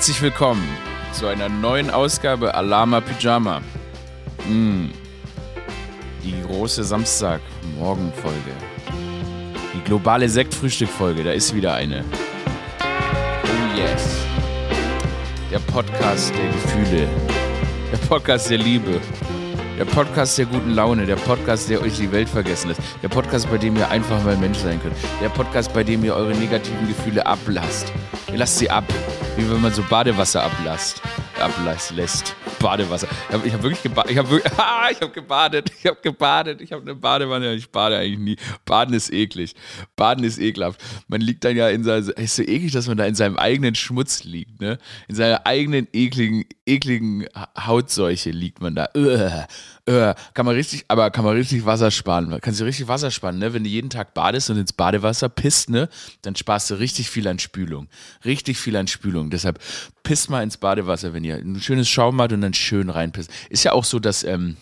Herzlich willkommen zu einer neuen Ausgabe Alama Pyjama. Mm. Die große Samstagmorgenfolge. Die globale Sektfrühstückfolge, da ist wieder eine. Oh yes. Der Podcast der Gefühle. Der Podcast der Liebe. Der Podcast der guten Laune, der Podcast, der euch die Welt vergessen lässt. Der Podcast, bei dem ihr einfach mal Mensch sein könnt. Der Podcast, bei dem ihr eure negativen Gefühle ablasst. Ihr lasst sie ab, wie wenn man so Badewasser ablasst. Ablässt. Badewasser. Ich habe hab wirklich gebadet. Ich habe ah, ich hab gebadet. Ich habe gebadet. Ich habe eine Badewanne. Ich bade eigentlich nie. Baden ist eklig. Baden ist ekelhaft. Man liegt dann ja in seinem. Ist so eklig, dass man da in seinem eigenen Schmutz liegt, ne? In seiner eigenen ekligen, ekligen Hautseuche liegt man da. Uah, uah. Kann man richtig, aber kann man richtig Wasser sparen. Kannst du richtig Wasser sparen, ne? Wenn du jeden Tag badest und ins Badewasser pisst, ne? Dann sparst du richtig viel an Spülung. Richtig viel an Spülung. Deshalb pisst mal ins Badewasser, wenn ihr ein schönes Schaum habt und dann schön reinpisst. Ist ja auch so, dass ähm,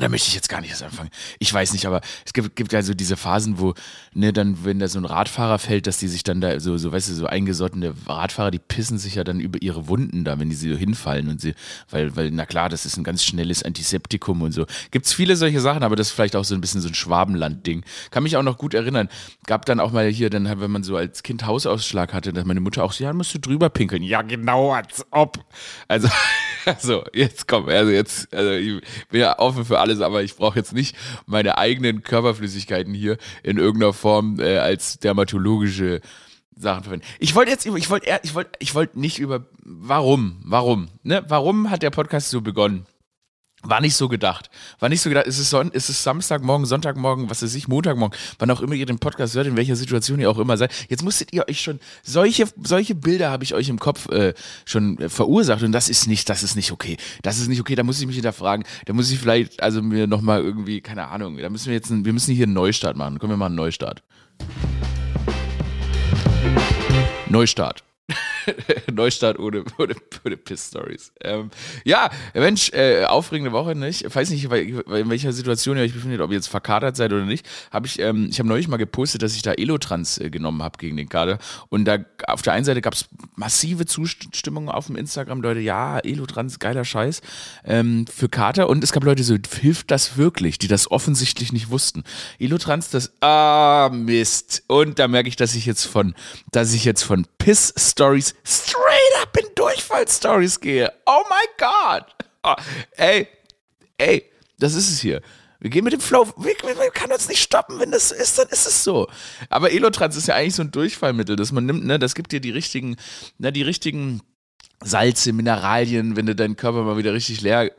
da möchte ich jetzt gar nicht erst anfangen. Ich weiß nicht, aber es gibt, gibt ja so diese Phasen, wo, ne, dann, wenn da so ein Radfahrer fällt, dass die sich dann da so, so, weißt du, so eingesottene Radfahrer, die pissen sich ja dann über ihre Wunden da, wenn die so hinfallen und sie, weil, weil, na klar, das ist ein ganz schnelles Antiseptikum und so. Gibt's viele solche Sachen, aber das ist vielleicht auch so ein bisschen so ein Schwabenland-Ding. Kann mich auch noch gut erinnern. Gab dann auch mal hier, dann, wenn man so als Kind Hausausschlag hatte, dass meine Mutter auch so, ja, musst du drüber pinkeln. Ja, genau, als ob. Also, also, jetzt komm, also jetzt, also ich bin ja offen für alles, aber ich brauche jetzt nicht meine eigenen Körperflüssigkeiten hier in irgendeiner Form äh, als dermatologische Sachen verwenden. Ich wollte jetzt, ich wollte, ich wollte, ich wollte nicht über, warum, warum, ne? Warum hat der Podcast so begonnen? War nicht so gedacht. War nicht so gedacht. Es ist, Son es ist Samstagmorgen, Sonntagmorgen, was weiß ich, Montagmorgen, wann auch immer ihr den Podcast hört, in welcher Situation ihr auch immer seid. Jetzt musstet ihr euch schon, solche, solche Bilder habe ich euch im Kopf äh, schon äh, verursacht und das ist nicht, das ist nicht okay. Das ist nicht okay, da muss ich mich hinterfragen. Da muss ich vielleicht, also mir nochmal irgendwie, keine Ahnung, da müssen wir jetzt, wir müssen hier einen Neustart machen. Kommen wir mal einen Neustart. Neustart. Neustart ohne, ohne, ohne Piss-Stories. Ähm, ja, Mensch, äh, aufregende Woche, nicht? Ich weiß nicht, in welcher Situation ihr euch befindet, ob ihr jetzt verkatert seid oder nicht. Hab ich ähm, ich habe neulich mal gepostet, dass ich da Elotrans äh, genommen habe gegen den Kader. Und da auf der einen Seite gab es massive Zustimmung auf dem Instagram, Leute, ja, Elotrans, geiler Scheiß ähm, für Kater. Und es gab Leute so, hilft das wirklich, die das offensichtlich nicht wussten. Elotrans, das, ah, Mist. Und da merke ich, dass ich jetzt von, dass ich jetzt von Piss-Stories straight up in Durchfall-Stories gehe. Oh my God. Oh, ey, ey, das ist es hier. Wir gehen mit dem Flow. Wir, wir, kann uns nicht stoppen. Wenn das so ist, dann ist es so. Aber Elotrans ist ja eigentlich so ein Durchfallmittel, das man nimmt, ne? Das gibt dir die richtigen, ne, die richtigen Salze, Mineralien, wenn du deinen Körper mal wieder richtig leer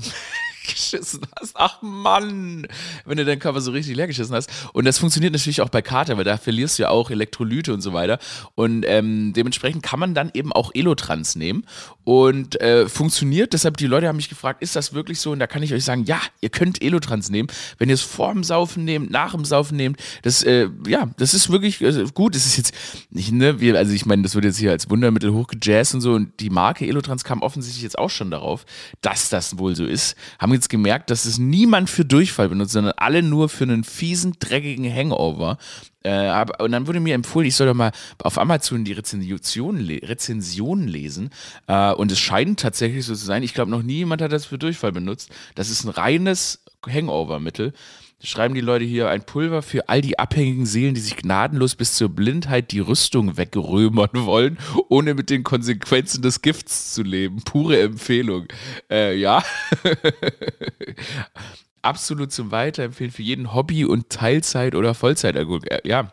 geschissen hast. Ach Mann, wenn du deinen Körper so richtig leer geschissen hast. Und das funktioniert natürlich auch bei Kater, weil da verlierst du ja auch Elektrolyte und so weiter. Und ähm, dementsprechend kann man dann eben auch Elotrans nehmen und äh, funktioniert. Deshalb, die Leute haben mich gefragt, ist das wirklich so? Und da kann ich euch sagen, ja, ihr könnt Elotrans nehmen. Wenn ihr es vor dem Saufen nehmt, nach dem Saufen nehmt, das, äh, ja, das ist wirklich äh, gut. Das ist jetzt nicht, ne, wir, also ich meine, das wird jetzt hier als Wundermittel hochgejazzt und so. Und die Marke Elotrans kam offensichtlich jetzt auch schon darauf, dass das wohl so ist. Haben jetzt gemerkt, dass es niemand für Durchfall benutzt, sondern alle nur für einen fiesen, dreckigen Hangover. Äh, und dann wurde mir empfohlen, ich soll doch mal auf Amazon die Rezension, Rezension lesen. Äh, und es scheint tatsächlich so zu sein. Ich glaube, noch nie jemand hat das für Durchfall benutzt. Das ist ein reines Hangover-Mittel schreiben die Leute hier ein Pulver für all die abhängigen Seelen, die sich gnadenlos bis zur Blindheit die Rüstung wegrömern wollen, ohne mit den Konsequenzen des Gifts zu leben. Pure Empfehlung. Äh, ja. Absolut zum Weiterempfehlen für jeden Hobby- und Teilzeit- oder Vollzeit. Äh, ja,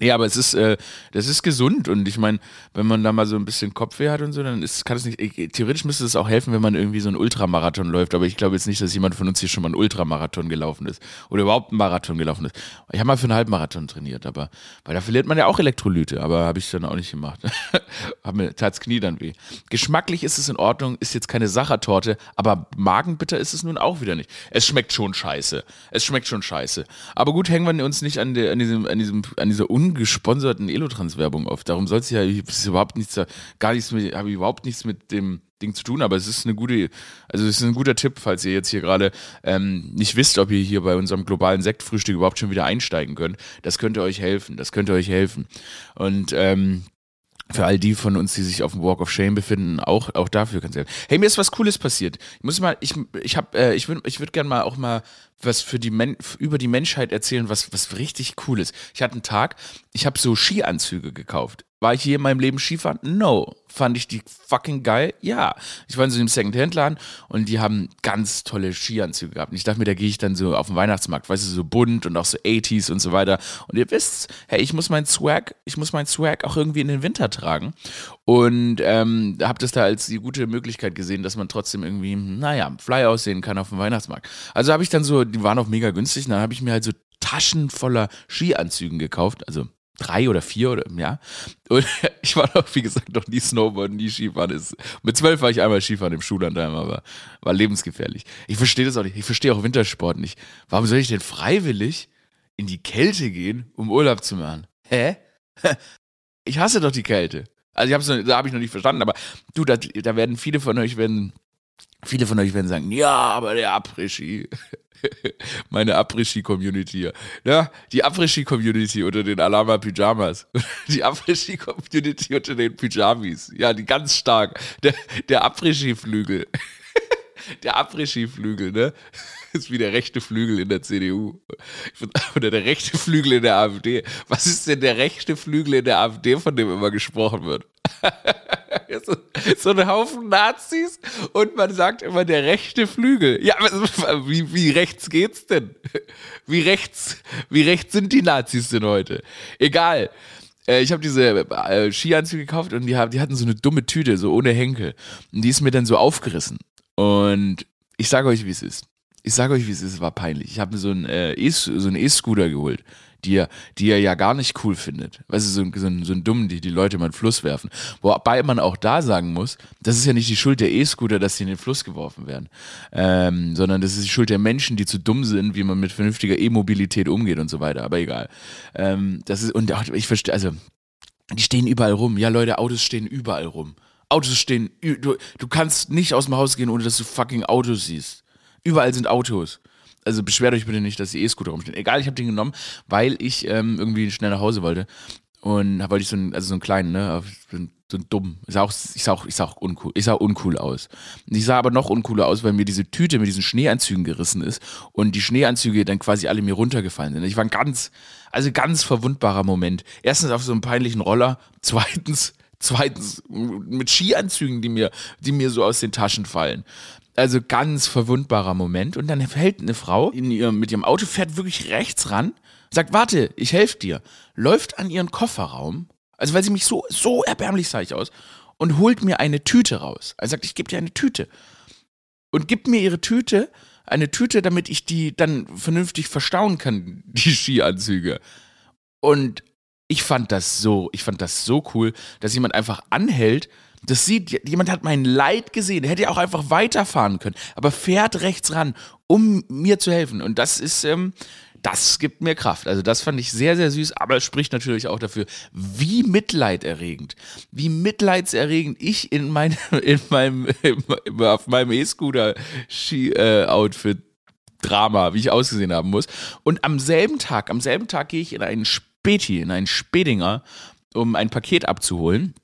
ja, aber es ist, äh, das ist gesund und ich meine, wenn man da mal so ein bisschen Kopfweh hat und so, dann ist, kann es nicht, ich, theoretisch müsste es auch helfen, wenn man irgendwie so einen Ultramarathon läuft, aber ich glaube jetzt nicht, dass jemand von uns hier schon mal einen Ultramarathon gelaufen ist oder überhaupt einen Marathon gelaufen ist. Ich habe mal für einen Halbmarathon trainiert, aber, weil da verliert man ja auch Elektrolyte, aber habe ich dann auch nicht gemacht. Hab mir tat's Knie dann weh. Geschmacklich ist es in Ordnung, ist jetzt keine Sachertorte, aber magenbitter ist es nun auch wieder nicht. Es schmeckt schon scheiße. Es schmeckt schon scheiße. Aber gut, hängen wir uns nicht an, der, an diesem, an diesem, an dieser Un ungesponserten Elotrans-Werbung auf. Darum soll es ja überhaupt nichts, gar nichts mit, habe überhaupt nichts mit dem Ding zu tun, aber es ist eine gute, also es ist ein guter Tipp, falls ihr jetzt hier gerade ähm, nicht wisst, ob ihr hier bei unserem globalen Sektfrühstück überhaupt schon wieder einsteigen könnt. Das könnte euch helfen, das könnte euch helfen. Und ähm, für all die von uns, die sich auf dem Walk of Shame befinden, auch, auch dafür kannst du. Hey, mir ist was Cooles passiert. Ich muss mal, ich, ich hab, äh, ich würde ich würd gerne mal auch mal was für die Men über die Menschheit erzählen, was, was richtig cool ist. Ich hatte einen Tag, ich habe so Skianzüge gekauft. War ich je in meinem Leben Skifahren? No. Fand ich die fucking geil? Ja. Ich war in so einem Second-Hand-Laden und die haben ganz tolle Skianzüge gehabt. Und ich dachte mir, da gehe ich dann so auf den Weihnachtsmarkt, weißt du, so bunt und auch so 80s und so weiter. Und ihr wisst, hey, ich muss meinen Swag, ich muss meinen Swag auch irgendwie in den Winter tragen. Und ähm, habe das da als die gute Möglichkeit gesehen, dass man trotzdem irgendwie, naja, fly aussehen kann auf dem Weihnachtsmarkt. Also habe ich dann so, die waren auch mega günstig, und dann habe ich mir halt so Taschen voller Skianzügen gekauft, also drei oder vier oder ja. Und ich war noch, wie gesagt, noch nie Snowboarden, nie Skifahren. Ist, mit zwölf war ich einmal Skifahren im Schullandheim, aber war lebensgefährlich. Ich verstehe das auch nicht. Ich verstehe auch Wintersport nicht. Warum soll ich denn freiwillig in die Kälte gehen, um Urlaub zu machen? Hä? Ich hasse doch die Kälte. Also ich hab's noch, da habe ich noch nicht verstanden, aber du, da, da werden viele von euch werden, viele von euch werden sagen, ja, aber der Après-Ski. meine Après-Ski-Community hier. Ja, die Après-Ski-Community unter den Alama Pyjamas. Die Après-Ski-Community unter den Pyjamis. Ja, die ganz stark. Der, der Après-Ski-Flügel. Der Après-Ski-Flügel, ne? Ist wie der rechte Flügel in der CDU. Oder der rechte Flügel in der AfD. Was ist denn der rechte Flügel in der AfD, von dem immer gesprochen wird? so, ein Haufen Nazis und man sagt immer der rechte Flügel. Ja, wie, wie rechts geht's denn? Wie rechts, wie rechts sind die Nazis denn heute? Egal. Äh, ich habe diese äh, Skianzüge gekauft und die, die hatten so eine dumme Tüte, so ohne Henkel. Und die ist mir dann so aufgerissen. Und ich sage euch, wie es ist. Ich sage euch, wie es ist, es war peinlich. Ich habe mir so einen äh, E-Scooter geholt die er, die er ja gar nicht cool findet. Weißt du, so, so, so ein Dummen, die die Leute mal in den Fluss werfen. Wobei man auch da sagen muss, das ist ja nicht die Schuld der E-Scooter, dass sie in den Fluss geworfen werden, ähm, sondern das ist die Schuld der Menschen, die zu dumm sind, wie man mit vernünftiger E-Mobilität umgeht und so weiter. Aber egal. Ähm, das ist, und ich verstehe, also, die stehen überall rum. Ja, Leute, Autos stehen überall rum. Autos stehen, du, du kannst nicht aus dem Haus gehen, ohne dass du fucking Autos siehst. Überall sind Autos also beschwert euch bitte nicht, dass die E-Scooter rumstehen. Egal, ich habe den genommen, weil ich ähm, irgendwie schnell nach Hause wollte. Und da wollte ich so einen, also so einen kleinen, ne, so einen dumm. Ich sah auch, ich sah auch, ich sah auch uncool, ich sah uncool aus. Ich sah aber noch uncooler aus, weil mir diese Tüte mit diesen Schneeanzügen gerissen ist und die Schneeanzüge dann quasi alle mir runtergefallen sind. Ich war ein ganz, also ganz verwundbarer Moment. Erstens auf so einem peinlichen Roller, zweitens, zweitens mit Skianzügen, die mir, die mir so aus den Taschen fallen. Also ganz verwundbarer Moment. Und dann hält eine Frau ihrem, mit ihrem Auto, fährt wirklich rechts ran, sagt, warte, ich helfe dir. Läuft an ihren Kofferraum, also weil sie mich so, so erbärmlich sah ich aus, und holt mir eine Tüte raus. Er sagt, ich gebe dir eine Tüte. Und gibt mir ihre Tüte, eine Tüte, damit ich die dann vernünftig verstauen kann, die Skianzüge. Und ich fand das so, ich fand das so cool, dass jemand einfach anhält das sieht, jemand hat mein Leid gesehen, hätte ja auch einfach weiterfahren können, aber fährt rechts ran, um mir zu helfen. Und das ist, ähm, das gibt mir Kraft. Also das fand ich sehr, sehr süß, aber es spricht natürlich auch dafür, wie mitleiderregend, wie mitleidserregend ich in, mein, in meinem, auf meinem E-Scooter-Ski-Outfit Drama, wie ich ausgesehen haben muss. Und am selben Tag, am selben Tag gehe ich in einen Späti, in einen Spedinger, um ein Paket abzuholen.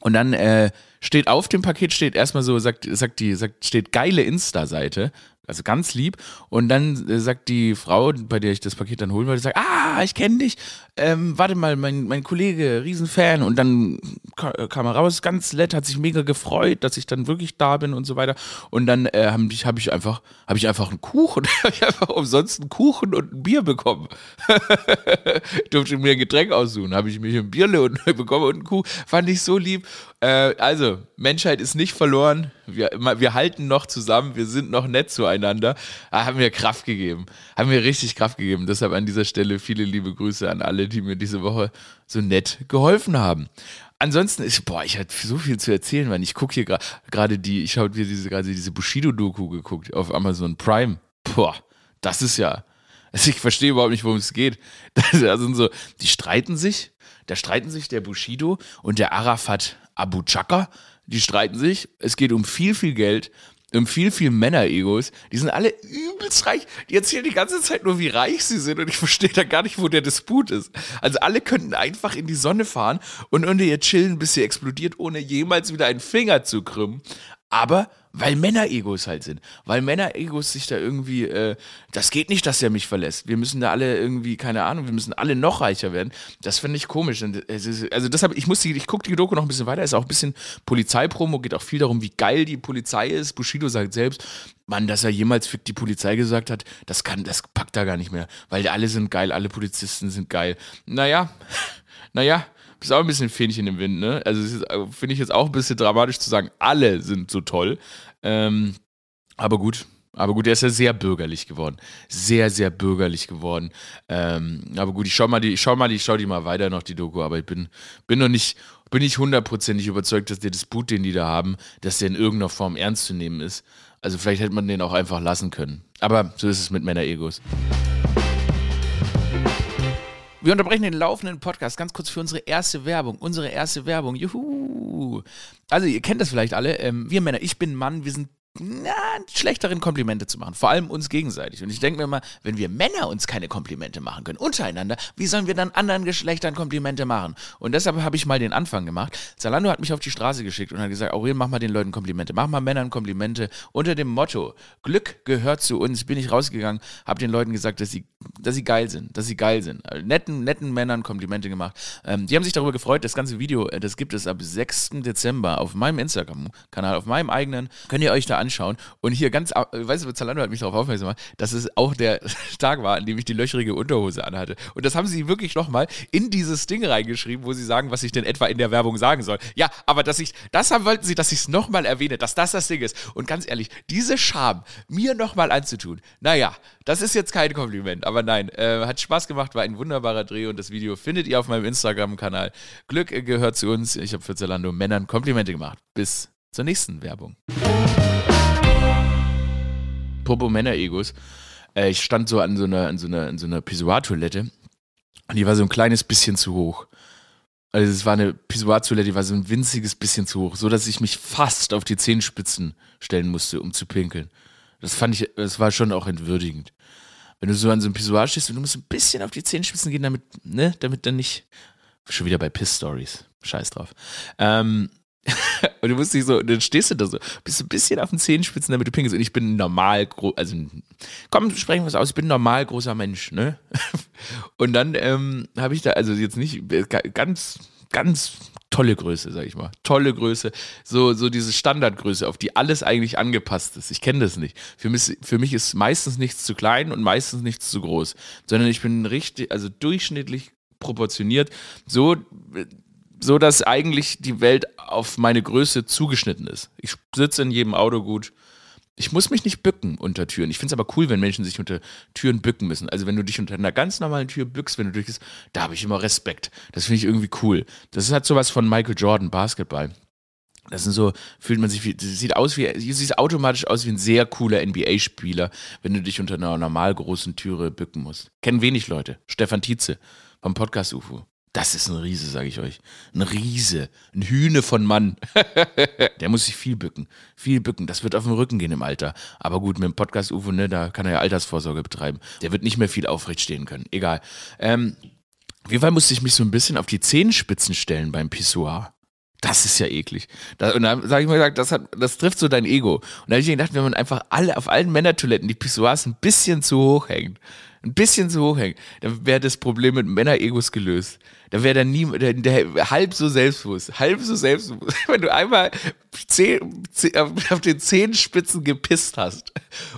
Und dann äh, steht auf dem Paket steht erstmal so, sagt, sagt die, sagt, steht geile Insta-Seite also ganz lieb. Und dann äh, sagt die Frau, bei der ich das Paket dann holen wollte, sagt, ah, ich kenne dich. Ähm, warte mal, mein, mein Kollege, Riesenfan. Und dann kam er raus, ganz nett, hat sich mega gefreut, dass ich dann wirklich da bin und so weiter. Und dann äh, habe ich, hab ich einfach, habe ich einfach einen Kuchen, habe ich einfach umsonst einen Kuchen und ein Bier bekommen. Durfte mir ein Getränk aussuchen, habe ich mich ein Bierle bekommen und einen Kuchen. Fand ich so lieb. Äh, also, Menschheit ist nicht verloren. Wir, wir halten noch zusammen, wir sind noch nett zueinander. Ah, haben mir Kraft gegeben. Haben mir richtig Kraft gegeben. Deshalb an dieser Stelle viele liebe Grüße an alle, die mir diese Woche so nett geholfen haben. Ansonsten ist, boah, ich hatte so viel zu erzählen, weil ich gucke hier gerade die, ich habe mir diese, gerade diese Bushido-Doku geguckt auf Amazon Prime. Boah, das ist ja, also ich verstehe überhaupt nicht, worum es geht. Da sind so, die streiten sich, da streiten sich der Bushido und der Arafat Abu Chaka die streiten sich. Es geht um viel, viel Geld. Und viel, viel Männer-Egos, die sind alle übelst reich. Die erzählen die ganze Zeit nur, wie reich sie sind und ich verstehe da gar nicht, wo der Disput ist. Also alle könnten einfach in die Sonne fahren und unter ihr chillen, bis sie explodiert, ohne jemals wieder einen Finger zu krümmen. Aber weil Männer-Egos halt sind. Weil Männer-Egos sich da irgendwie, äh, das geht nicht, dass er mich verlässt. Wir müssen da alle irgendwie, keine Ahnung, wir müssen alle noch reicher werden. Das finde ich komisch. Also deshalb, ich muss die, ich gucke die Doku noch ein bisschen weiter, ist auch ein bisschen Polizeipromo, geht auch viel darum, wie geil die Polizei ist. Bushido sagt selbst, Mann, dass er jemals für die Polizei gesagt hat, das kann, das packt er gar nicht mehr. Weil alle sind geil, alle Polizisten sind geil. Naja, naja, ist auch ein bisschen Fähnchen im Wind, ne? Also äh, finde ich jetzt auch ein bisschen dramatisch zu sagen, alle sind so toll. Ähm, aber gut, aber gut, er ist ja sehr bürgerlich geworden. Sehr, sehr bürgerlich geworden. Ähm, aber gut, ich schau mal die, ich schau mal die, ich schau die mal weiter noch, die Doku, aber ich bin, bin noch nicht, bin nicht hundertprozentig überzeugt, dass der Disput, den die da haben, dass der in irgendeiner Form ernst zu nehmen ist. Also vielleicht hätte man den auch einfach lassen können. Aber so ist es mit Männer-Egos. Wir unterbrechen den laufenden Podcast ganz kurz für unsere erste Werbung. Unsere erste Werbung. Juhu. Also, ihr kennt das vielleicht alle. Ähm, wir Männer, ich bin Mann, wir sind na, schlechteren Komplimente zu machen. Vor allem uns gegenseitig. Und ich denke mir mal, wenn wir Männer uns keine Komplimente machen können, untereinander, wie sollen wir dann anderen Geschlechtern Komplimente machen? Und deshalb habe ich mal den Anfang gemacht. Zalando hat mich auf die Straße geschickt und hat gesagt, Aurel, mach mal den Leuten Komplimente. Mach mal Männern Komplimente. Unter dem Motto, Glück gehört zu uns, bin ich rausgegangen, habe den Leuten gesagt, dass sie, dass sie geil sind, dass sie geil sind. Also netten, netten Männern Komplimente gemacht. Ähm, die haben sich darüber gefreut. Das ganze Video, äh, das gibt es ab 6. Dezember auf meinem Instagram-Kanal, auf meinem eigenen. Könnt ihr euch da anschauen. Und hier ganz, weißt du, Zalando hat mich darauf aufmerksam gemacht, dass es auch der Tag war, an dem ich die löcherige Unterhose anhatte. Und das haben sie wirklich nochmal in dieses Ding reingeschrieben, wo sie sagen, was ich denn etwa in der Werbung sagen soll. Ja, aber dass ich, das haben, wollten sie, dass ich es nochmal erwähne, dass das das Ding ist. Und ganz ehrlich, diese Scham mir nochmal anzutun, naja, das ist jetzt kein Kompliment, aber nein, äh, hat Spaß gemacht, war ein wunderbarer Dreh und das Video findet ihr auf meinem Instagram-Kanal. Glück gehört zu uns. Ich habe für Zalando Männern Komplimente gemacht. Bis zur nächsten Werbung. Apropos Männer-Egos. Äh, ich stand so an so einer, an so einer, an so einer Pissoir-Toilette und die war so ein kleines bisschen zu hoch. Also es war eine Pissoir-Toilette, die war so ein winziges bisschen zu hoch, so dass ich mich fast auf die Zehenspitzen stellen musste, um zu pinkeln. Das fand ich, das war schon auch entwürdigend. Wenn du so an so einem Pissoir stehst und du musst ein bisschen auf die Zehenspitzen gehen, damit, ne, damit dann nicht. Schon wieder bei Piss-Stories. Scheiß drauf. Ähm, und du musst dich so, dann stehst du da so, bist ein bisschen auf den Zehenspitzen, damit du pinkelst. Und ich bin normal groß, also komm, sprechen wir es aus, ich bin normal großer Mensch, ne? Und dann ähm, habe ich da, also jetzt nicht ganz, ganz tolle Größe, sag ich mal. Tolle Größe. So, so diese Standardgröße, auf die alles eigentlich angepasst ist. Ich kenne das nicht. Für mich, für mich ist meistens nichts zu klein und meistens nichts zu groß. Sondern ich bin richtig, also durchschnittlich proportioniert. So so dass eigentlich die Welt auf meine Größe zugeschnitten ist. Ich sitze in jedem Auto gut. Ich muss mich nicht bücken unter Türen. Ich finde es aber cool, wenn Menschen sich unter Türen bücken müssen. Also wenn du dich unter einer ganz normalen Tür bückst, wenn du durchgehst, da habe ich immer Respekt. Das finde ich irgendwie cool. Das ist halt sowas von Michael Jordan, Basketball. Das sind so, fühlt man sich wie, sieht aus wie, sieht automatisch aus wie ein sehr cooler NBA-Spieler, wenn du dich unter einer normal großen Türe bücken musst. Kennen wenig Leute. Stefan Tietze vom Podcast UFO. Das ist ein Riese, sage ich euch. Ein Riese. Ein Hühne von Mann. der muss sich viel bücken. Viel bücken. Das wird auf den Rücken gehen im Alter. Aber gut, mit dem Podcast UFO, ne, da kann er ja Altersvorsorge betreiben. Der wird nicht mehr viel aufrecht stehen können. Egal. Ähm, auf jeden Fall musste ich mich so ein bisschen auf die Zehenspitzen stellen beim Pissoir. Das ist ja eklig. Da, und dann sage ich mal, das, hat, das trifft so dein Ego. Und da habe ich mir gedacht, wenn man einfach alle auf allen Männertoiletten die Pissoirs ein bisschen zu hoch hängt, ein bisschen zu hoch hängt, dann wäre das Problem mit Männer-Egos gelöst. Da wäre dann nie, der, der, halb so selbstbewusst, halb so selbstbewusst. Wenn du einmal zehn, zehn, auf den Zehenspitzen gepisst hast,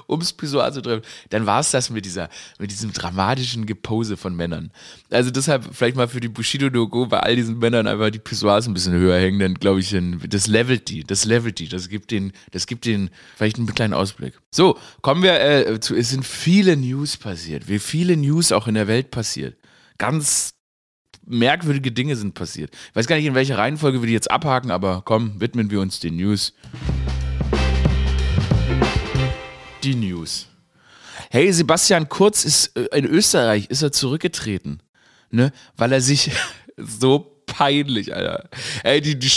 ums Pissoir zu treffen, dann war es das mit dieser, mit diesem dramatischen Gepose von Männern. Also deshalb vielleicht mal für die Bushido-Doku bei all diesen Männern einfach die Pissoirs ein bisschen höher hängen, dann glaube ich, das levelt die, das levelt die, das gibt den, das gibt den vielleicht einen kleinen Ausblick. So, kommen wir äh, zu, es sind viele News passiert, wie viele News auch in der Welt passiert. Ganz merkwürdige Dinge sind passiert. Ich weiß gar nicht, in welcher Reihenfolge wir die jetzt abhaken, aber komm, widmen wir uns den News. Die News. Hey, Sebastian Kurz ist äh, in Österreich ist er zurückgetreten, ne, weil er sich so peinlich, Alter. Ey, die, die,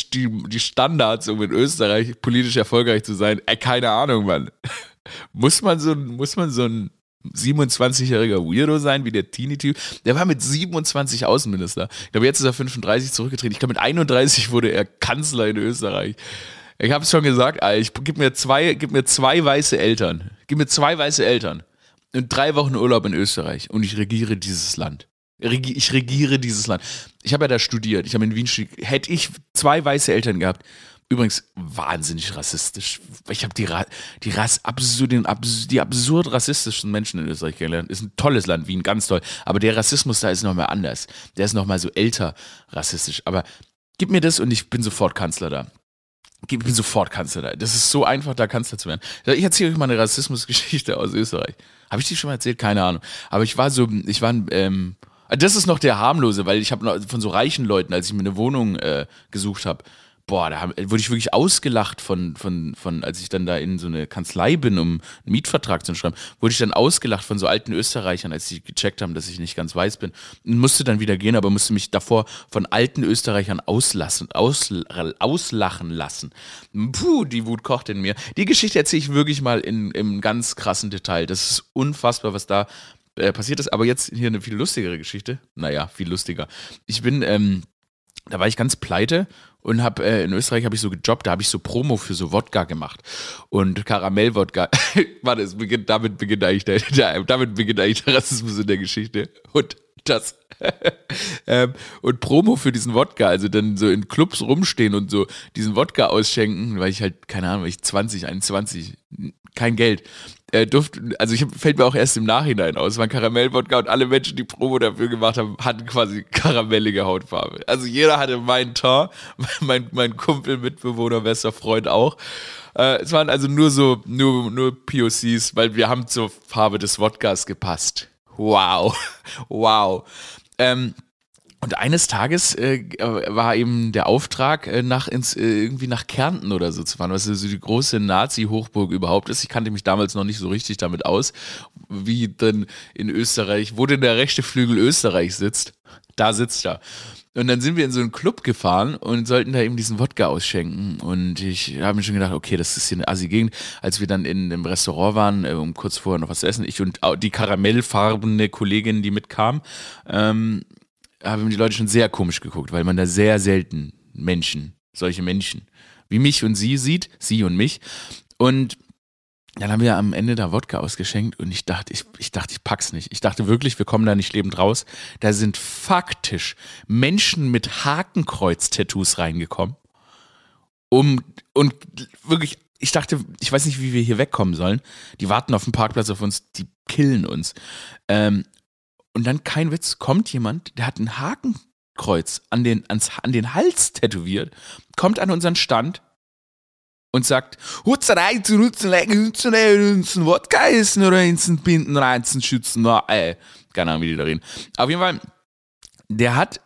die, Standards, um in Österreich politisch erfolgreich zu sein, ey, keine Ahnung, Mann. Muss man so, muss man so ein 27-jähriger Weirdo sein, wie der Teenie-Typ. Der war mit 27 Außenminister. Ich glaube, jetzt ist er 35 zurückgetreten. Ich glaube, mit 31 wurde er Kanzler in Österreich. Ich habe es schon gesagt, Alter, ich gib mir zwei, gib mir zwei weiße Eltern. Gib mir zwei weiße Eltern. Und drei Wochen Urlaub in Österreich. Und ich regiere dieses Land. Ich regiere dieses Land. Ich habe ja da studiert. Ich habe in Wien studiert. Hätte ich zwei weiße Eltern gehabt, Übrigens wahnsinnig rassistisch. Ich habe die, Ra die, Rass absurd, die absurd rassistischen Menschen in Österreich kennengelernt. Ist ein tolles Land, Wien, ganz toll. Aber der Rassismus da ist nochmal anders. Der ist nochmal so älter rassistisch. Aber gib mir das und ich bin sofort Kanzler da. Ich bin sofort Kanzler da. Das ist so einfach, da Kanzler zu werden. Ich erzähle euch mal eine Rassismusgeschichte aus Österreich. Habe ich die schon mal erzählt? Keine Ahnung. Aber ich war so, ich war, ähm, das ist noch der harmlose, weil ich habe von so reichen Leuten, als ich mir eine Wohnung äh, gesucht habe, boah, da wurde ich wirklich ausgelacht von, von, von, als ich dann da in so eine Kanzlei bin, um einen Mietvertrag zu schreiben, wurde ich dann ausgelacht von so alten Österreichern, als sie gecheckt haben, dass ich nicht ganz weiß bin. Und musste dann wieder gehen, aber musste mich davor von alten Österreichern auslassen, aus, auslachen lassen. Puh, die Wut kocht in mir. Die Geschichte erzähle ich wirklich mal in, im ganz krassen Detail. Das ist unfassbar, was da äh, passiert ist. Aber jetzt hier eine viel lustigere Geschichte. Naja, viel lustiger. Ich bin, ähm, da war ich ganz pleite und habe äh, in Österreich habe ich so gejobbt, da habe ich so Promo für so Wodka gemacht und Karamellwodka. Warte, es beginnt damit beginnt eigentlich der, der, damit beginnt eigentlich der Rassismus in der Geschichte und das ähm, und Promo für diesen Wodka, also dann so in Clubs rumstehen und so diesen Wodka ausschenken, weil ich halt keine Ahnung, weil ich 20, 21 kein Geld äh, durfte, also ich fällt mir auch erst im Nachhinein aus, war Karamellwodka und alle Menschen, die Promo dafür gemacht haben, hatten quasi karamellige Hautfarbe. Also jeder hatte meinen Tor, mein, mein Kumpel, Mitbewohner, bester Freund auch. Äh, es waren also nur so, nur, nur POCs, weil wir haben zur Farbe des Wodkas gepasst. Wow. Wow. Ähm, und eines Tages äh, war eben der Auftrag, äh, nach ins, äh, irgendwie nach Kärnten oder so zu fahren, was so die große Nazi-Hochburg überhaupt ist. Ich kannte mich damals noch nicht so richtig damit aus, wie denn in Österreich, wo denn der rechte Flügel Österreich sitzt. Da sitzt er. Und dann sind wir in so einen Club gefahren und sollten da eben diesen Wodka ausschenken. Und ich habe mir schon gedacht, okay, das ist hier eine assi Gegend. Als wir dann in einem Restaurant waren, äh, um kurz vorher noch was zu essen, ich und die karamellfarbene Kollegin, die mitkam, ähm, haben die Leute schon sehr komisch geguckt, weil man da sehr selten Menschen, solche Menschen, wie mich und sie sieht, sie und mich. Und dann haben wir am Ende da Wodka ausgeschenkt und ich dachte, ich, ich dachte, ich pack's nicht. Ich dachte wirklich, wir kommen da nicht lebend raus. Da sind faktisch Menschen mit Hakenkreuz-Tattoos reingekommen. Um, und wirklich, ich dachte, ich weiß nicht, wie wir hier wegkommen sollen. Die warten auf dem Parkplatz auf uns, die killen uns. Ähm, und dann, kein Witz, kommt jemand, der hat ein Hakenkreuz an den, ans, an den Hals tätowiert, kommt an unseren Stand und sagt, Hutzerei zu nutzen, nutzen, nutzen, Wodka essen oder ins Binden reizen, schützen, na, ey. Keine Ahnung, wie die da reden. Auf jeden Fall, der hat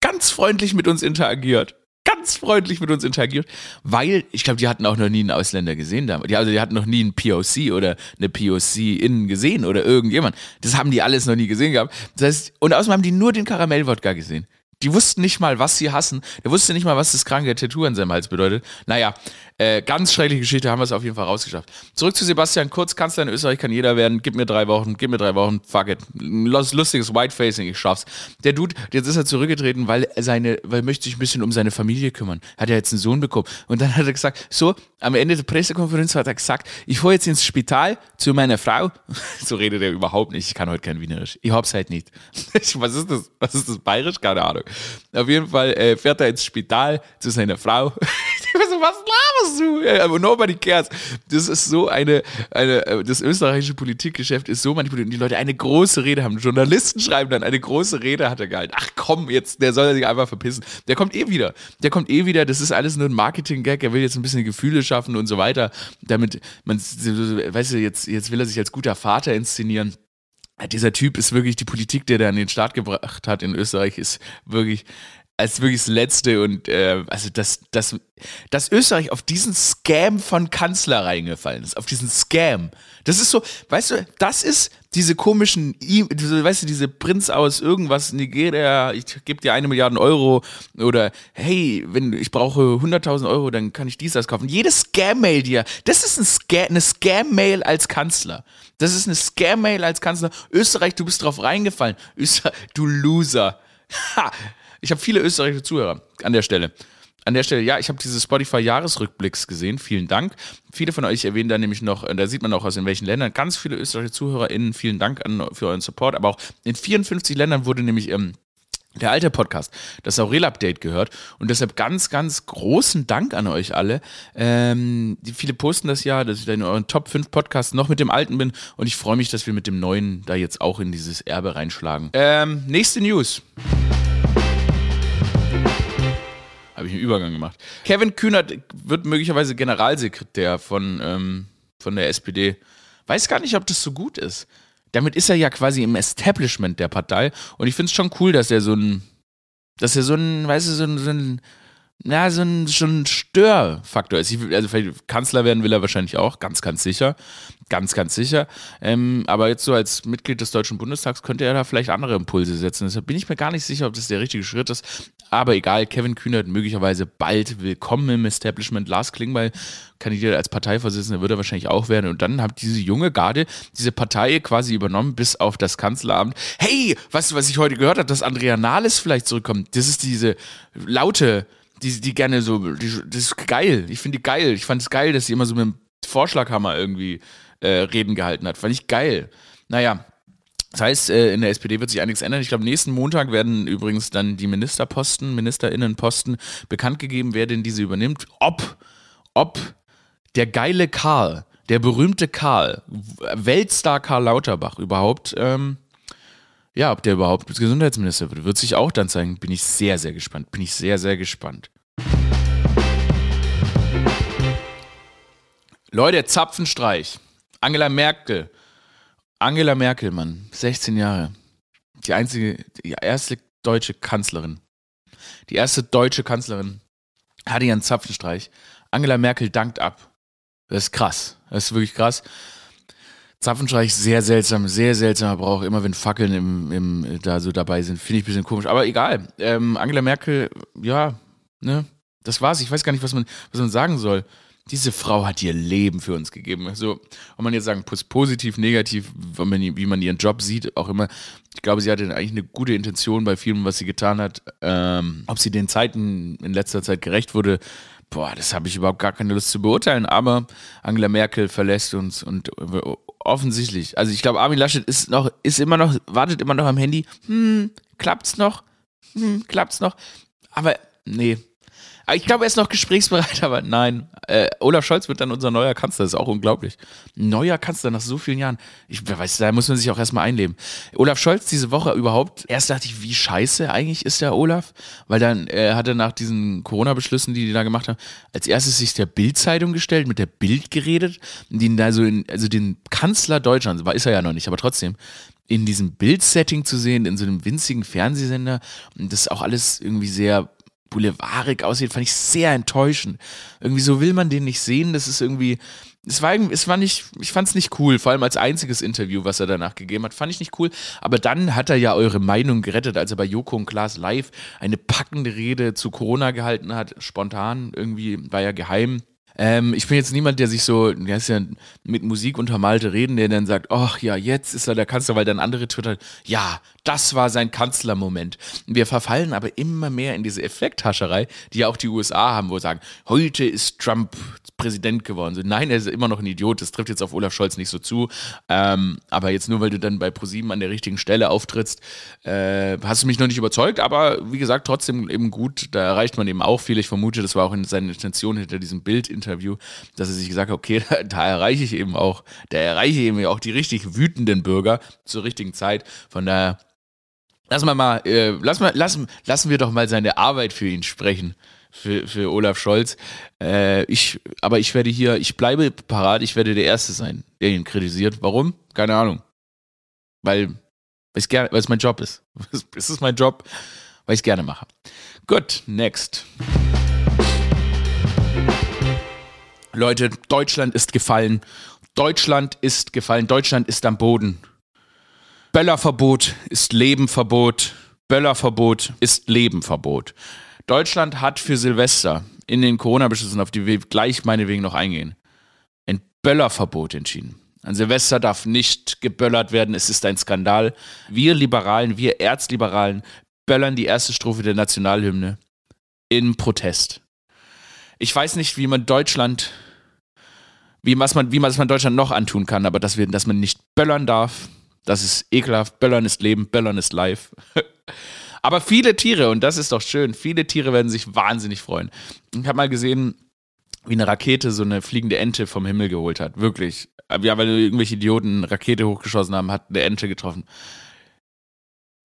ganz freundlich mit uns interagiert ganz freundlich mit uns interagiert, weil ich glaube, die hatten auch noch nie einen Ausländer gesehen damals. Also die hatten noch nie einen POC oder eine POC-Innen gesehen oder irgendjemand. Das haben die alles noch nie gesehen gehabt. Das heißt, und außerdem haben die nur den Karamellwodka gesehen. Die wussten nicht mal, was sie hassen. Der wusste nicht mal, was das kranke Tattoo an seinem Hals bedeutet. Naja, äh, ganz schreckliche Geschichte, haben wir es auf jeden Fall rausgeschafft. Zurück zu Sebastian Kurz, Kanzler in Österreich kann jeder werden. Gib mir drei Wochen, gib mir drei Wochen, fuck it. Lustiges Whitefacing, ich schaff's. Der Dude, jetzt ist er zurückgetreten, weil seine, weil er möchte sich ein bisschen um seine Familie kümmern. Hat er jetzt einen Sohn bekommen. Und dann hat er gesagt, so, am Ende der Pressekonferenz hat er gesagt, ich fahre jetzt ins Spital zu meiner Frau. so redet er überhaupt nicht. Ich kann heute kein Wienerisch. Ich hab's halt nicht. was ist das? Was ist das Bayerisch? Keine Ahnung. Auf jeden Fall äh, fährt er ins Spital zu seiner Frau. so, was laberst du? Aber nobody cares. Das ist so eine, eine, äh, das österreichische Politikgeschäft ist so manipuliert. Und die Leute eine große Rede haben. Journalisten schreiben dann, eine große Rede hat er gehalten. Ach komm, jetzt, der soll sich einfach verpissen. Der kommt eh wieder. Der kommt eh wieder. Das ist alles nur ein Marketing-Gag. Er will jetzt ein bisschen Gefühle schaffen und so weiter. Damit man, weißt du, jetzt, jetzt will er sich als guter Vater inszenieren dieser Typ ist wirklich die Politik, der der an den Start gebracht hat in Österreich, ist wirklich als wirklich das Letzte und äh, also dass, dass, dass Österreich auf diesen Scam von Kanzler reingefallen ist, auf diesen Scam. Das ist so, weißt du, das ist diese komischen, weißt du, diese Prinz aus irgendwas, Nigeria, ich gebe dir eine Milliarde Euro oder hey, wenn ich brauche 100.000 Euro, dann kann ich dies, das kaufen. Jede Scam-Mail dir, das ist ein Scam, eine Scam-Mail als Kanzler. Das ist eine Scam-Mail als Kanzler. Österreich, du bist drauf reingefallen. Österreich, du Loser. Ha! Ich habe viele österreichische Zuhörer an der Stelle. An der Stelle, ja, ich habe diese Spotify-Jahresrückblicks gesehen. Vielen Dank. Viele von euch erwähnen da nämlich noch, da sieht man auch aus in welchen Ländern. Ganz viele österreichische ZuhörerInnen, vielen Dank an, für euren Support. Aber auch in 54 Ländern wurde nämlich ähm, der alte Podcast, das Aurel-Update gehört. Und deshalb ganz, ganz großen Dank an euch alle. Ähm, die viele posten das ja, dass ich da in euren Top 5 Podcasts noch mit dem alten bin. Und ich freue mich, dass wir mit dem neuen da jetzt auch in dieses Erbe reinschlagen. Ähm, nächste News. Habe ich einen Übergang gemacht. Kevin Kühnert wird möglicherweise Generalsekretär von, ähm, von der SPD. Weiß gar nicht, ob das so gut ist. Damit ist er ja quasi im Establishment der Partei. Und ich finde es schon cool, dass er so ein, dass er so ein, weißt du, so ein, so ein ja, so ein, schon ein Störfaktor ist. Also Kanzler werden will er wahrscheinlich auch, ganz, ganz sicher. Ganz, ganz sicher. Ähm, aber jetzt so als Mitglied des Deutschen Bundestags könnte er da vielleicht andere Impulse setzen. Deshalb bin ich mir gar nicht sicher, ob das der richtige Schritt ist. Aber egal, Kevin Kühnert möglicherweise bald willkommen im Establishment. Lars Klingbeil kandidiert als Parteivorsitzender, wird er wahrscheinlich auch werden. Und dann hat diese junge Garde diese Partei quasi übernommen bis auf das Kanzleramt. Hey, weißt du, was ich heute gehört habe, dass Andrea Nahles vielleicht zurückkommt? Das ist diese laute die, die gerne so, die, das ist geil. Ich finde die geil. Ich fand es geil, dass sie immer so mit dem Vorschlaghammer irgendwie äh, Reden gehalten hat. Fand ich geil. Naja, das heißt, äh, in der SPD wird sich einiges ändern. Ich glaube, nächsten Montag werden übrigens dann die Ministerposten, Ministerinnenposten bekannt gegeben, wer denn diese übernimmt. Ob, ob der geile Karl, der berühmte Karl, Weltstar Karl Lauterbach überhaupt ähm, ja, ob der überhaupt Gesundheitsminister wird, wird sich auch dann zeigen. Bin ich sehr, sehr gespannt. Bin ich sehr, sehr gespannt. Leute, Zapfenstreich. Angela Merkel. Angela Merkel, Mann. 16 Jahre. Die einzige, die erste deutsche Kanzlerin. Die erste deutsche Kanzlerin hatte ihren Zapfenstreich. Angela Merkel dankt ab. Das ist krass. Das ist wirklich krass. Zapfenstreich sehr seltsam, sehr seltsamer Brauch. Immer wenn Fackeln im, im, da so dabei sind, finde ich ein bisschen komisch. Aber egal. Ähm, Angela Merkel, ja, ne, das war's. Ich weiß gar nicht, was man, was man sagen soll. Diese Frau hat ihr Leben für uns gegeben. Also, ob man jetzt sagen, positiv, negativ, wie man ihren Job sieht, auch immer. Ich glaube, sie hatte eigentlich eine gute Intention bei vielem, was sie getan hat. Ähm, ob sie den Zeiten in letzter Zeit gerecht wurde, boah, das habe ich überhaupt gar keine Lust zu beurteilen. Aber Angela Merkel verlässt uns und offensichtlich. Also ich glaube, Armin Laschet ist noch, ist immer noch, wartet immer noch am Handy. Hm, klappt's noch? Hm, klappt's noch? Aber nee, ich glaube, er ist noch gesprächsbereit, aber nein. Äh, Olaf Scholz wird dann unser neuer Kanzler. Das ist auch unglaublich. Neuer Kanzler nach so vielen Jahren. Ich weiß, da muss man sich auch erstmal einleben. Olaf Scholz diese Woche überhaupt. Erst dachte ich, wie scheiße eigentlich ist der Olaf. Weil dann äh, hat er nach diesen Corona-Beschlüssen, die die da gemacht haben, als erstes sich der Bild-Zeitung gestellt, mit der Bild geredet. Den da so in, also den Kanzler Deutschlands, war ist er ja noch nicht, aber trotzdem, in diesem Bild-Setting zu sehen, in so einem winzigen Fernsehsender. Und das ist auch alles irgendwie sehr boulevarig aussieht, fand ich sehr enttäuschend. Irgendwie so will man den nicht sehen. Das ist irgendwie, es war, es war nicht, ich fand es nicht cool, vor allem als einziges Interview, was er danach gegeben hat, fand ich nicht cool. Aber dann hat er ja eure Meinung gerettet, als er bei Joko und Klaas live eine packende Rede zu Corona gehalten hat, spontan irgendwie, war ja geheim. Ähm, ich bin jetzt niemand, der sich so, der ist ja mit Musik untermalte Reden, der dann sagt, ach ja, jetzt ist er der Kanzler, weil dann andere twittern, ja, das war sein Kanzlermoment. Wir verfallen aber immer mehr in diese Effekthascherei, die ja auch die USA haben, wo sie sagen, heute ist Trump Präsident geworden. So, nein, er ist immer noch ein Idiot, das trifft jetzt auf Olaf Scholz nicht so zu. Ähm, aber jetzt nur, weil du dann bei ProSieben an der richtigen Stelle auftrittst, äh, hast du mich noch nicht überzeugt, aber wie gesagt, trotzdem eben gut, da erreicht man eben auch viel. Ich vermute, das war auch in seiner Intention hinter diesem Bild-Interview, dass er sich gesagt hat, okay, da, da erreiche ich eben auch, da erreiche ich eben auch die richtig wütenden Bürger zur richtigen Zeit. Von daher Lass mal mal, äh, lass mal, lassen, lassen wir doch mal seine Arbeit für ihn sprechen für, für Olaf Scholz. Äh, ich, aber ich werde hier, ich bleibe parat, ich werde der Erste sein, der ihn kritisiert. Warum? Keine Ahnung. Weil, weil es, gern, weil es mein Job ist. es ist mein Job. weil ich es gerne mache. Gut, next. Leute, Deutschland ist gefallen. Deutschland ist gefallen. Deutschland ist am Boden. Böllerverbot ist Lebenverbot. Böllerverbot ist Lebenverbot. Deutschland hat für Silvester in den Corona-Beschlüssen, auf die wir gleich meinetwegen noch eingehen, ein Böllerverbot entschieden. An Silvester darf nicht geböllert werden, es ist ein Skandal. Wir Liberalen, wir Erzliberalen böllern die erste Strophe der Nationalhymne in Protest. Ich weiß nicht, wie man Deutschland, wie was man, wie man, was man Deutschland noch antun kann, aber dass, wir, dass man nicht böllern darf, das ist ekelhaft. Böllern ist Leben, Böllern ist live. aber viele Tiere, und das ist doch schön, viele Tiere werden sich wahnsinnig freuen. Ich habe mal gesehen, wie eine Rakete so eine fliegende Ente vom Himmel geholt hat. Wirklich. Ja, weil irgendwelche Idioten eine Rakete hochgeschossen haben, hat eine Ente getroffen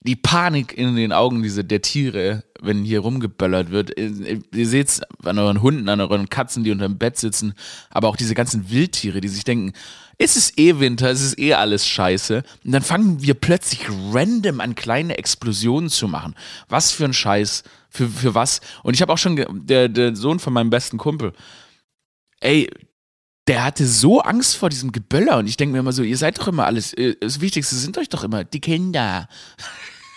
die Panik in den Augen diese, der Tiere, wenn hier rumgeböllert wird. Ihr seht es an euren Hunden, an euren Katzen, die unter dem Bett sitzen, aber auch diese ganzen Wildtiere, die sich denken, es ist eh Winter, es ist eh alles scheiße. Und dann fangen wir plötzlich random an, kleine Explosionen zu machen. Was für ein Scheiß, für, für was? Und ich habe auch schon, der, der Sohn von meinem besten Kumpel, ey, der hatte so Angst vor diesem Geböller und ich denke mir immer so, ihr seid doch immer alles, äh, das Wichtigste sind euch doch immer die Kinder.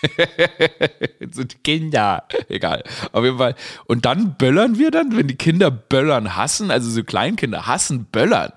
die Kinder. Egal. Auf jeden Fall. Und dann böllern wir dann, wenn die Kinder böllern hassen, also so Kleinkinder hassen böllern.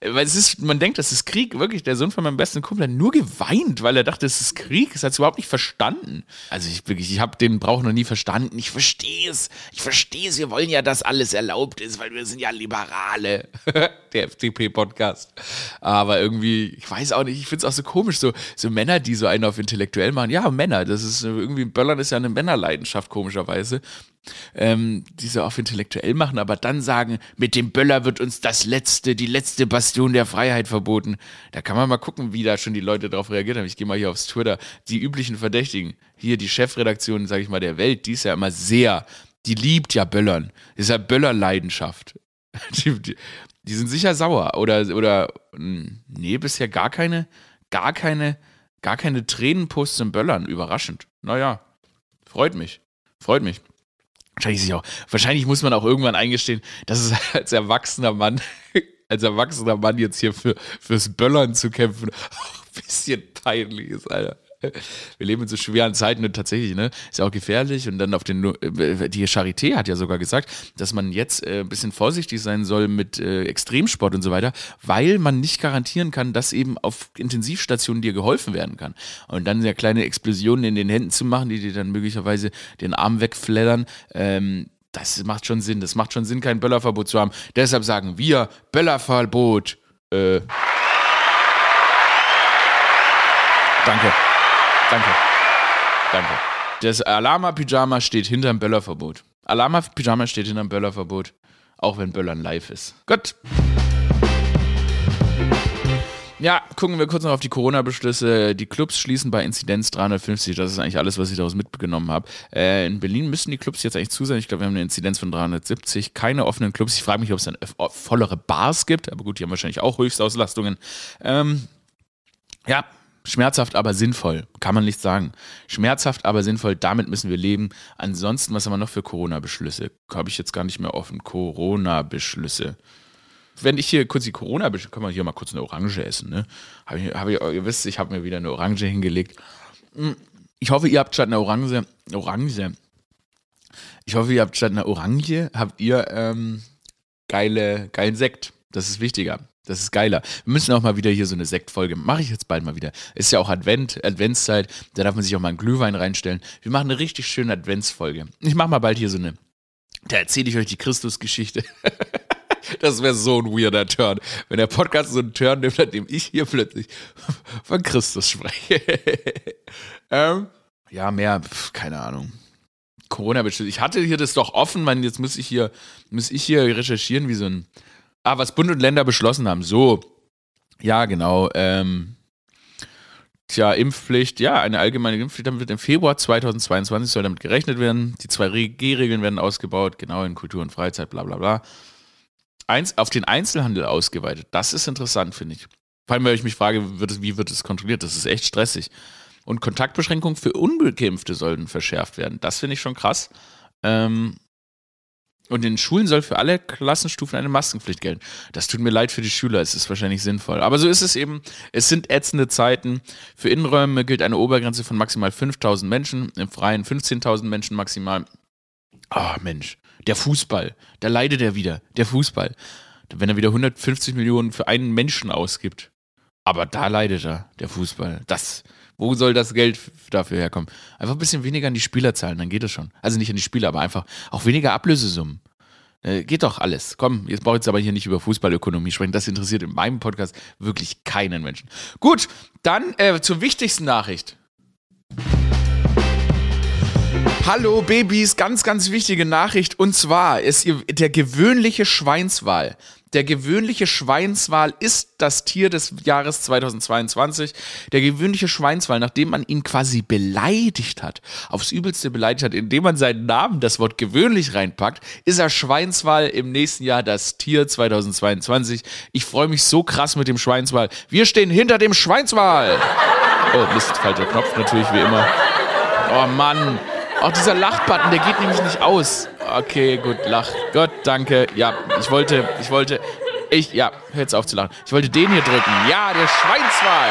Weil es ist, man denkt, das ist Krieg. Wirklich, der Sohn von meinem besten Kumpel hat nur geweint, weil er dachte, es ist Krieg. Das hat es überhaupt nicht verstanden. Also ich wirklich, ich habe den Brauch noch nie verstanden. Ich verstehe es. Ich verstehe es. Wir wollen ja, dass alles erlaubt ist, weil wir sind ja Liberale. der FDP-Podcast. Aber irgendwie, ich weiß auch nicht, ich finde es auch so komisch, so, so Männer, die so einen auf intellektuell machen. Ja, Männer, das ist irgendwie, Böllern ist ja eine Männerleidenschaft, komischerweise ähm, die so auf intellektuell machen, aber dann sagen, mit dem Böller wird uns das letzte, die letzte Bastion der Freiheit verboten. Da kann man mal gucken, wie da schon die Leute darauf reagiert haben. Ich gehe mal hier aufs Twitter. Die üblichen Verdächtigen. Hier die Chefredaktion, sage ich mal, der Welt, die ist ja immer sehr, die liebt ja Böllern. Das ist ja Böllerleidenschaft. Die, die, die sind sicher sauer. Oder, oder, hm, nee, bisher gar keine, gar keine, gar keine Tränenposts im Böllern. Überraschend. Naja, freut mich. Freut mich. Wahrscheinlich, sich auch, wahrscheinlich muss man auch irgendwann eingestehen, dass es als erwachsener Mann, als erwachsener Mann jetzt hier für, fürs Böllern zu kämpfen, auch ein bisschen peinlich ist, Alter. Wir leben in so schweren Zeiten und tatsächlich, ne, ist ja auch gefährlich. Und dann auf den, äh, die Charité hat ja sogar gesagt, dass man jetzt äh, ein bisschen vorsichtig sein soll mit äh, Extremsport und so weiter, weil man nicht garantieren kann, dass eben auf Intensivstationen dir geholfen werden kann. Und dann ja kleine Explosionen in den Händen zu machen, die dir dann möglicherweise den Arm wegfleddern, ähm, das macht schon Sinn. Das macht schon Sinn, kein Böllerverbot zu haben. Deshalb sagen wir Böllerverbot. Äh. Danke. Danke. Danke. Das Alama-Pyjama steht hinterm Böllerverbot. Alama-Pyjama steht hinterm Böllerverbot, auch wenn Böllern live ist. Gut. Ja, gucken wir kurz noch auf die Corona-Beschlüsse. Die Clubs schließen bei Inzidenz 350. Das ist eigentlich alles, was ich daraus mitgenommen habe. Äh, in Berlin müssen die Clubs jetzt eigentlich zu sein. Ich glaube, wir haben eine Inzidenz von 370. Keine offenen Clubs. Ich frage mich, ob es dann vollere Bars gibt. Aber gut, die haben wahrscheinlich auch Höchstauslastungen. Ähm, ja, Schmerzhaft, aber sinnvoll, kann man nicht sagen. Schmerzhaft, aber sinnvoll, damit müssen wir leben. Ansonsten, was haben wir noch für Corona-Beschlüsse? Habe ich jetzt gar nicht mehr offen. Corona-Beschlüsse. Wenn ich hier kurz die Corona-Beschlüsse, können wir hier mal kurz eine Orange essen, ne? Habe ich, hab ich, ihr wisst, ich habe mir wieder eine Orange hingelegt. Hm, ich hoffe, ihr habt statt einer Orange, Orange, ich hoffe, ihr habt statt einer Orange, habt ihr ähm, geile, geilen Sekt. Das ist wichtiger. Das ist geiler. Wir müssen auch mal wieder hier so eine Sektfolge. Mache ich jetzt bald mal wieder. Ist ja auch Advent, Adventszeit. Da darf man sich auch mal einen Glühwein reinstellen. Wir machen eine richtig schöne Adventsfolge. Ich mache mal bald hier so eine. Da erzähle ich euch die Christusgeschichte. das wäre so ein weirder Turn. Wenn der Podcast so einen Turn nimmt, an dem ich hier plötzlich von Christus spreche. ähm, ja, mehr, pf, keine Ahnung. Corona-Beschluss. Ich hatte hier das doch offen, man, jetzt muss ich hier, muss ich hier recherchieren, wie so ein Ah, was Bund und Länder beschlossen haben. So. Ja, genau. Ähm, tja, Impfpflicht. Ja, eine allgemeine Impfpflicht. Damit wird im Februar 2022 soll damit gerechnet werden. Die zwei G-Regeln werden ausgebaut. Genau in Kultur und Freizeit, bla, bla, bla. Eins, auf den Einzelhandel ausgeweitet. Das ist interessant, finde ich. Vor allem, weil ich mich frage, wird wie wird es kontrolliert? Das ist echt stressig. Und Kontaktbeschränkungen für Unbekämpfte sollen verschärft werden. Das finde ich schon krass. Ähm, und in Schulen soll für alle Klassenstufen eine Maskenpflicht gelten. Das tut mir leid für die Schüler, es ist wahrscheinlich sinnvoll. Aber so ist es eben. Es sind ätzende Zeiten. Für Innenräume gilt eine Obergrenze von maximal 5000 Menschen, im Freien 15.000 Menschen maximal. Ah, oh, Mensch, der Fußball, da leidet er wieder, der Fußball. Wenn er wieder 150 Millionen für einen Menschen ausgibt. Aber da leidet er, der Fußball. Das, wo soll das Geld dafür herkommen? Einfach ein bisschen weniger an die Spieler zahlen, dann geht es schon. Also nicht an die Spieler, aber einfach auch weniger Ablösesummen. Äh, geht doch alles. Komm, jetzt brauche ich jetzt aber hier nicht über Fußballökonomie sprechen. Das interessiert in meinem Podcast wirklich keinen Menschen. Gut, dann äh, zur wichtigsten Nachricht. Hallo Babys, ganz, ganz wichtige Nachricht. Und zwar ist der gewöhnliche Schweinswal der gewöhnliche Schweinswal ist das Tier des Jahres 2022. Der gewöhnliche Schweinswal, nachdem man ihn quasi beleidigt hat, aufs Übelste beleidigt hat, indem man seinen Namen das Wort gewöhnlich reinpackt, ist er Schweinswal im nächsten Jahr das Tier 2022. Ich freue mich so krass mit dem Schweinswal. Wir stehen hinter dem Schweinswal. Oh, Mist, falscher Knopf natürlich wie immer. Oh Mann. Auch dieser Lachbutton, der geht nämlich nicht aus. Okay, gut, lach. Gott, danke. Ja, ich wollte, ich wollte, ich, ja, hör jetzt auf zu lachen. Ich wollte den hier drücken. Ja, der Schweinswal.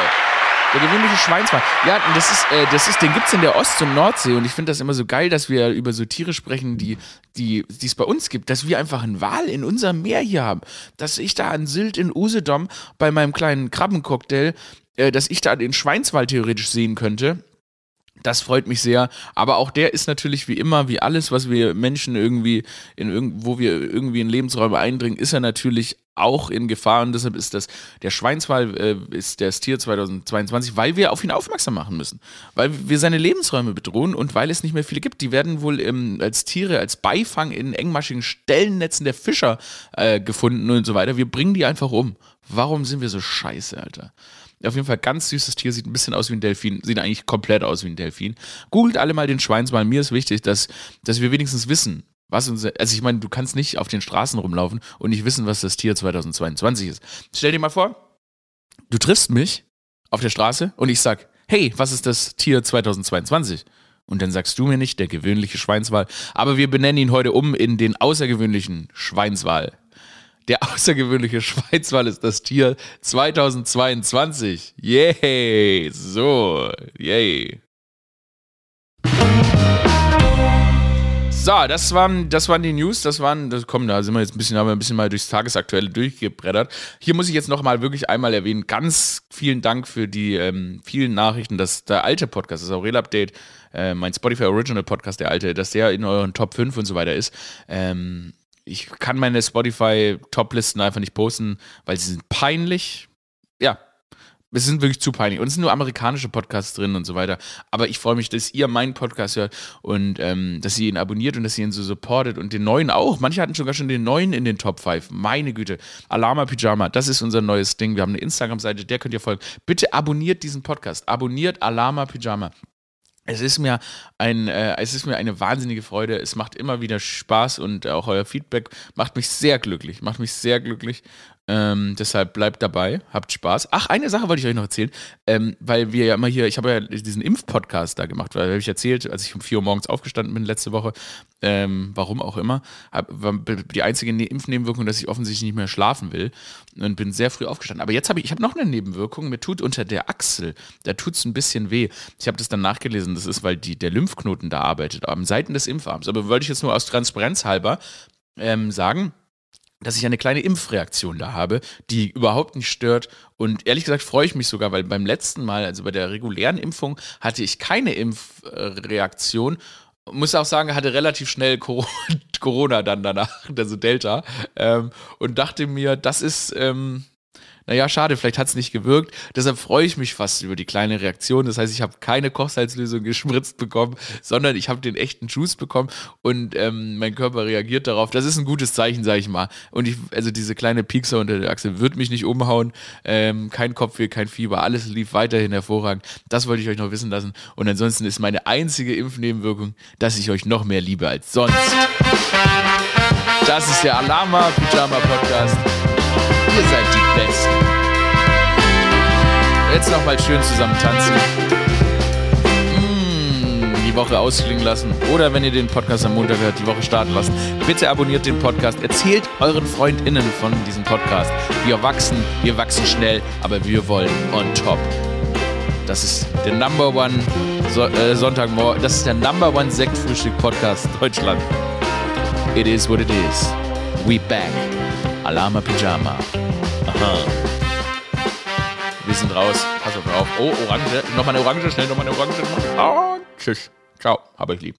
Der gewöhnliche Schweinswal. Ja, das ist, äh, das ist, den gibt's in der Ost- und Nordsee und ich finde das immer so geil, dass wir über so Tiere sprechen, die, die, die es bei uns gibt, dass wir einfach einen Wal in unserem Meer hier haben. Dass ich da an Sylt in Usedom bei meinem kleinen Krabbencocktail, äh, dass ich da den Schweinswal theoretisch sehen könnte das freut mich sehr. Aber auch der ist natürlich wie immer, wie alles, was wir Menschen irgendwie, in wo wir irgendwie in Lebensräume eindringen, ist er natürlich auch in Gefahr und deshalb ist das der Schweinswal äh, ist das Tier 2022, weil wir auf ihn aufmerksam machen müssen, weil wir seine Lebensräume bedrohen und weil es nicht mehr viele gibt. Die werden wohl ähm, als Tiere, als Beifang in engmaschigen Stellennetzen der Fischer äh, gefunden und so weiter. Wir bringen die einfach um. Warum sind wir so scheiße, Alter? Auf jeden Fall ganz süßes Tier, sieht ein bisschen aus wie ein Delfin, sieht eigentlich komplett aus wie ein Delfin. Googelt alle mal den Schweinswal. Mir ist wichtig, dass, dass wir wenigstens wissen, was unser, also ich meine, du kannst nicht auf den Straßen rumlaufen und nicht wissen, was das Tier 2022 ist. Stell dir mal vor, du triffst mich auf der Straße und ich sag, hey, was ist das Tier 2022? Und dann sagst du mir nicht der gewöhnliche Schweinswal, aber wir benennen ihn heute um in den außergewöhnlichen Schweinswal. Der außergewöhnliche Schweizwal ist das Tier 2022. Yay! So, yay. So, das waren, das waren die News, das waren, das, komm, da sind wir jetzt ein bisschen, haben wir ein bisschen mal durchs Tagesaktuelle durchgebrettert. Hier muss ich jetzt nochmal wirklich einmal erwähnen, ganz vielen Dank für die ähm, vielen Nachrichten, dass der alte Podcast, das Aurel Update, äh, mein Spotify Original Podcast, der alte, dass der in euren Top 5 und so weiter ist. Ähm, ich kann meine Spotify-Top-Listen einfach nicht posten, weil sie sind peinlich. Ja, es sind wirklich zu peinlich. Und es sind nur amerikanische Podcasts drin und so weiter. Aber ich freue mich, dass ihr meinen Podcast hört und ähm, dass ihr ihn abonniert und dass ihr ihn so supportet und den neuen auch. Manche hatten sogar schon den neuen in den Top 5. Meine Güte. Alarma Pyjama, das ist unser neues Ding. Wir haben eine Instagram-Seite, der könnt ihr folgen. Bitte abonniert diesen Podcast. Abonniert Alarma Pyjama. Es ist mir ein, äh, es ist mir eine wahnsinnige Freude. Es macht immer wieder Spaß und auch euer Feedback macht mich sehr glücklich. Macht mich sehr glücklich. Ähm, deshalb bleibt dabei, habt Spaß. Ach, eine Sache wollte ich euch noch erzählen, ähm, weil wir ja immer hier, ich habe ja diesen Impfpodcast da gemacht, weil habe ich erzählt, als ich um 4 Uhr morgens aufgestanden bin letzte Woche, ähm, warum auch immer, hab, war die einzige ne Impfnebenwirkung, dass ich offensichtlich nicht mehr schlafen will und bin sehr früh aufgestanden. Aber jetzt habe ich, ich habe noch eine Nebenwirkung, mir tut unter der Achsel, da tut es ein bisschen weh. Ich habe das dann nachgelesen, das ist, weil die, der Lymphknoten da arbeitet, am Seiten des Impfarms. Aber wollte ich jetzt nur aus Transparenz halber ähm, sagen, dass ich eine kleine Impfreaktion da habe, die überhaupt nicht stört. Und ehrlich gesagt freue ich mich sogar, weil beim letzten Mal, also bei der regulären Impfung, hatte ich keine Impfreaktion. Muss auch sagen, hatte relativ schnell Corona dann danach, also Delta. Ähm, und dachte mir, das ist. Ähm, naja, schade, vielleicht hat es nicht gewirkt. Deshalb freue ich mich fast über die kleine Reaktion. Das heißt, ich habe keine Kochsalzlösung gespritzt bekommen, sondern ich habe den echten Juice bekommen und ähm, mein Körper reagiert darauf. Das ist ein gutes Zeichen, sage ich mal. Und ich, also diese kleine Piekser unter der Achse wird mich nicht umhauen. Ähm, kein Kopfweh, kein Fieber, alles lief weiterhin hervorragend. Das wollte ich euch noch wissen lassen. Und ansonsten ist meine einzige Impfnebenwirkung, dass ich euch noch mehr liebe als sonst. Das ist der Alama Pyjama Podcast. Ihr seid die Besten. Jetzt noch mal schön zusammen tanzen. die Woche ausklingen lassen oder wenn ihr den Podcast am Montag hört, die Woche starten lassen. Bitte abonniert den Podcast. Erzählt euren FreundInnen von diesem Podcast. Wir wachsen, wir wachsen schnell, aber wir wollen on top. Das ist der Number One so äh, Sonntagmorgen. Das ist der Number One Sektfrühstück-Podcast Deutschland. It is what it is. We back. Alama Pyjama. Aha. Wir sind raus. Pass auf. Oh, Orange. Nochmal eine Orange, schnell nochmal eine Orange. Oh, tschüss. Ciao. Hab euch lieb.